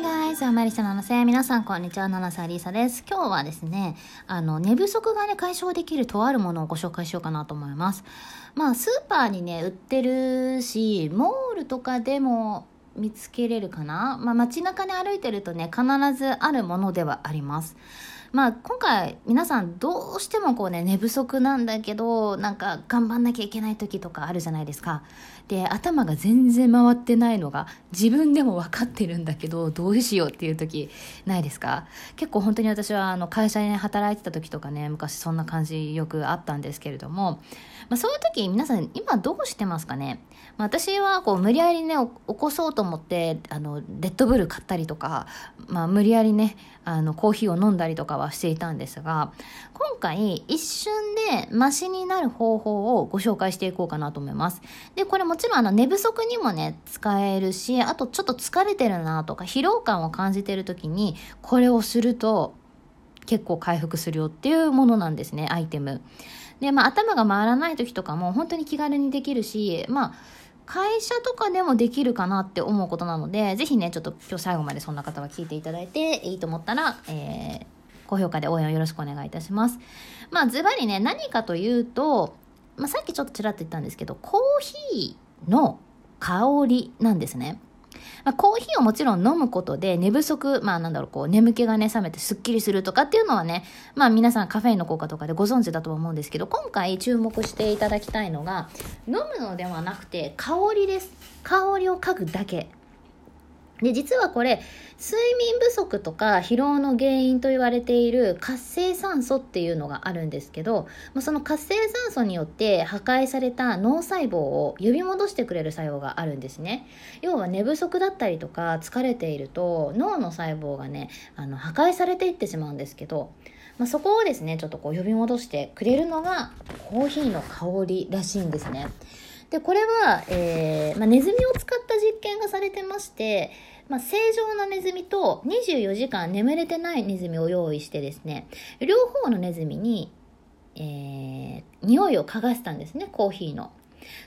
Hi guys! アマリサナのせ皆さんこんにちは、七瀬アリーサです。今日はですね、あの、寝不足がね、解消できるとあるものをご紹介しようかなと思います。まあ、スーパーにね、売ってるし、モールとかでも見つけれるかなまあ、街中に歩いてるとね、必ずあるものではあります。まあ、今回皆さんどうしてもこうね寝不足なんだけどなんか頑張んなきゃいけない時とかあるじゃないですか。で頭が全然回ってないのが自分でも分かってるんだけどどうしようっていう時ないですか？結構本当に私はあの会社で、ね、働いてた時とかね昔そんな感じよくあったんですけれども、まあ、そういう時皆さん今どうしてますかね、まあ、私はこう無理やりね起こそうと思ってあのレッドブル買ったりとか、まあ、無理やりねあのコーヒーを飲んだりとかはしていたんですが今回一瞬でマシになる方法をご紹介していこうかなと思います。でこれもちろんあの寝不足にもね使えるしあとちょっと疲れてるなとか疲労感を感じてる時にこれをすると結構回復するよっていうものなんですねアイテム。でまあ頭が回らない時とかも本当に気軽にできるしまあ会社とかでもできるかなって思うことなので、ぜひね、ちょっと今日最後までそんな方は聞いていただいて、いいと思ったら、えー、高評価で応援をよろしくお願いいたします。まあ、ズバリね、何かというと、まあ、さっきちょっとちらっと言ったんですけど、コーヒーの香りなんですね。まあ、コーヒーをもちろん飲むことで寝不足、まあなんだろう、こう眠気がね、覚めてスッキリするとかっていうのはね、まあ皆さんカフェインの効果とかでご存知だと思うんですけど、今回注目していただきたいのが、飲むのではなくて香りです。香りを嗅ぐだけ。で、実はこれ、睡眠不足とか疲労の原因と言われている活性酸素っていうのがあるんですけど、その活性酸素によって破壊された脳細胞を呼び戻してくれる作用があるんですね。要は寝不足だったりとか疲れていると脳の細胞がね、あの破壊されていってしまうんですけど、まあ、そこをですね、ちょっとこう呼び戻してくれるのがコーヒーの香りらしいんですね。で、これは、えー、まあ、ネズミを使った実験がされてまして、まあ、正常なネズミと24時間眠れてないネズミを用意してですね、両方のネズミに、えー、匂いを嗅がせたんですね、コーヒーの。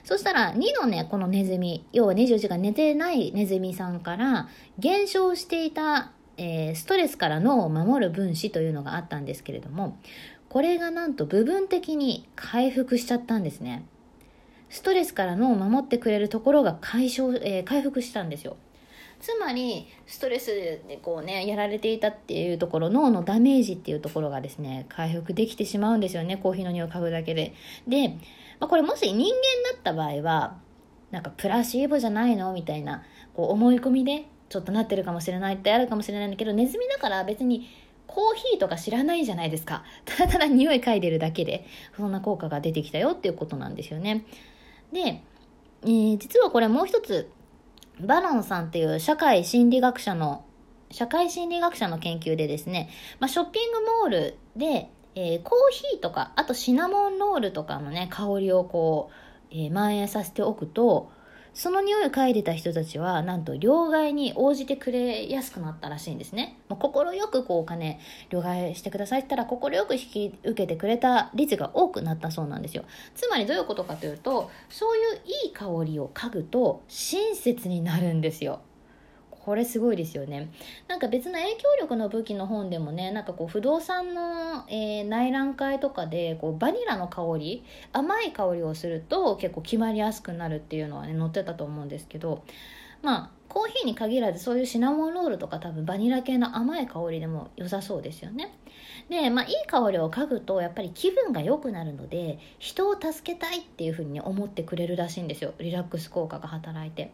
そしたら、2のね、このネズミ、要は24時間寝てないネズミさんから、減少していた、えー、ストレスから脳を守る分子というのがあったんですけれども、これがなんと部分的に回復しちゃったんですね。ストレスから脳を守ってくれるところが解消、えー、回復したんですよ。つまりストレスでこうねやられていたっていうところ脳のダメージっていうところがですね回復できてしまうんですよねコーヒーの匂いを嗅ぐだけで。で、まあ、これもし人間だった場合はなんかプラシーボじゃないのみたいなこう思い込みでちょっとなってるかもしれないってあるかもしれないんだけどネズミだから別にコーヒーとか知らないじゃないですか。ただただ匂い嗅いでるだけでそんな効果が出てきたよっていうことなんですよね。で、えー、実はこれもう一つバロンさんっていう社会心理学者の、社会心理学者の研究でですね、まあ、ショッピングモールで、えー、コーヒーとか、あとシナモンロールとかのね、香りをこう、えー、蔓延させておくと、その匂いを嗅いでた人たちは、なんと両替に応じてくれやすくなったらしいんですね。快くこうお金、両替してくださいって言ったら、快く引き受けてくれた率が多くなったそうなんですよ。つまりどういうことかというと、そういういい香りを嗅ぐと、親切になるんですよ。これすごいですよね。なんか別の影響力の武器の本でもね、なんかこう不動産の、えー、内覧会とかでこうバニラの香り、甘い香りをすると結構決まりやすくなるっていうのはね、載ってたと思うんですけど、まあ、コーヒーに限らずそういうシナモンロールとか多分バニラ系の甘い香りでも良さそうですよね。で、まあいい香りを嗅ぐとやっぱり気分が良くなるので人を助けたいっていうふうに思ってくれるらしいんですよ。リラックス効果が働いて。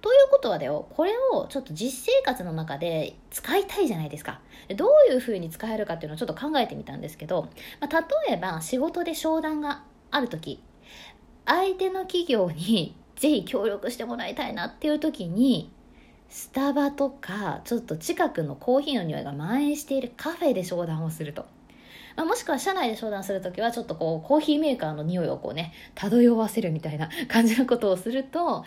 ということはだよ、これをちょっと実生活の中で使いたいじゃないですか。どういうふうに使えるかっていうのをちょっと考えてみたんですけど、まあ、例えば仕事で商談がある時、相手の企業にぜひ協力してもらいたいなっていう時に、スタバとか、ちょっと近くのコーヒーの匂いが蔓延しているカフェで商談をすると。まあ、もしくは社内で商談するときは、ちょっとこう、コーヒーメーカーの匂いをこうね、漂わせるみたいな 感じのことをすると、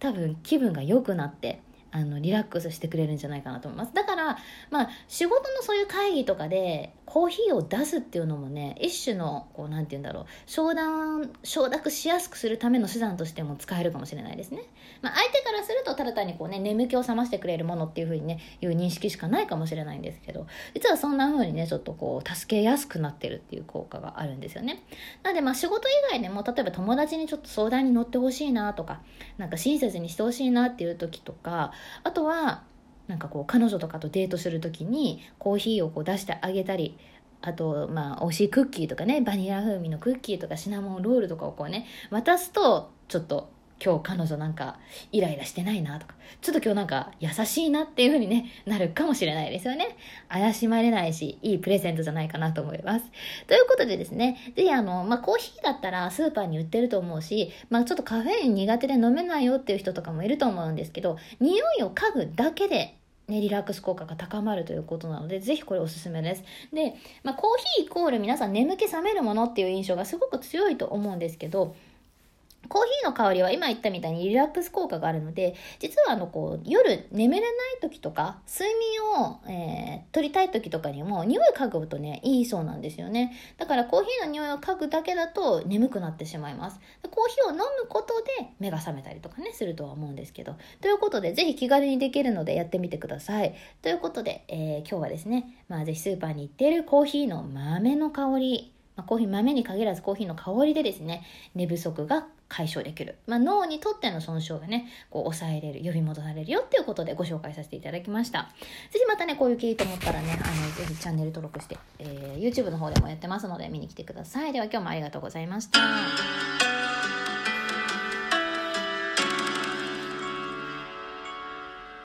多分気分が良くなってあのリラックスしてくれるんじゃないかなと思いますだからまあ仕事のそういう会議とかでコーヒーを出すっていうのもね一種のこうなんて言うんだろう承断承諾しやすくするための手段としても使えるかもしれないですね、まあ、相手からするとただ単にこうね眠気を覚ましてくれるものっていうふうにねいう認識しかないかもしれないんですけど実はそんな風にねちょっとこう助けやすくなってるっていう効果があるんですよね。なのでまあ仕事以外でも例えば友達にちょっと相談に乗ってほしいなとかなんか親切にしてほしいなっていう時とかあとはなんかこう彼女とかとデートする時にコーヒーをこう出してあげたりあとまあ美味しいクッキーとかねバニラ風味のクッキーとかシナモンロールとかをこうね渡すとちょっと今日彼女なんかイライラしてないなとか、ちょっと今日なんか優しいなっていう風にね、なるかもしれないですよね。怪しまれないし、いいプレゼントじゃないかなと思います。ということでですね、ぜひあの、まあ、コーヒーだったらスーパーに売ってると思うし、まあ、ちょっとカフェイン苦手で飲めないよっていう人とかもいると思うんですけど、匂いを嗅ぐだけでね、リラックス効果が高まるということなので、ぜひこれおすすめです。で、まあ、コーヒーイコール皆さん眠気覚めるものっていう印象がすごく強いと思うんですけど、コーヒーの香りは今言ったみたいにリラックス効果があるので、実はあのこう夜眠れない時とか、睡眠を、えー、取りたい時とかにも匂い嗅ぐとね、いいそうなんですよね。だからコーヒーの匂いを嗅ぐだけだと眠くなってしまいます。コーヒーを飲むことで目が覚めたりとかね、するとは思うんですけど。ということで、ぜひ気軽にできるのでやってみてください。ということで、えー、今日はですね、まあぜひスーパーに行っているコーヒーの豆の香り、まあ、コーヒー豆に限らずコーヒーの香りでですね寝不足が解消できる、まあ、脳にとっての損傷がねこう抑えれる呼び戻されるよっていうことでご紹介させていただきました。是非またねこういう経緯と思ったらねあのぜひチャンネル登録して、えー、YouTube の方でもやってますので見に来てください。では今日もありがとうございました。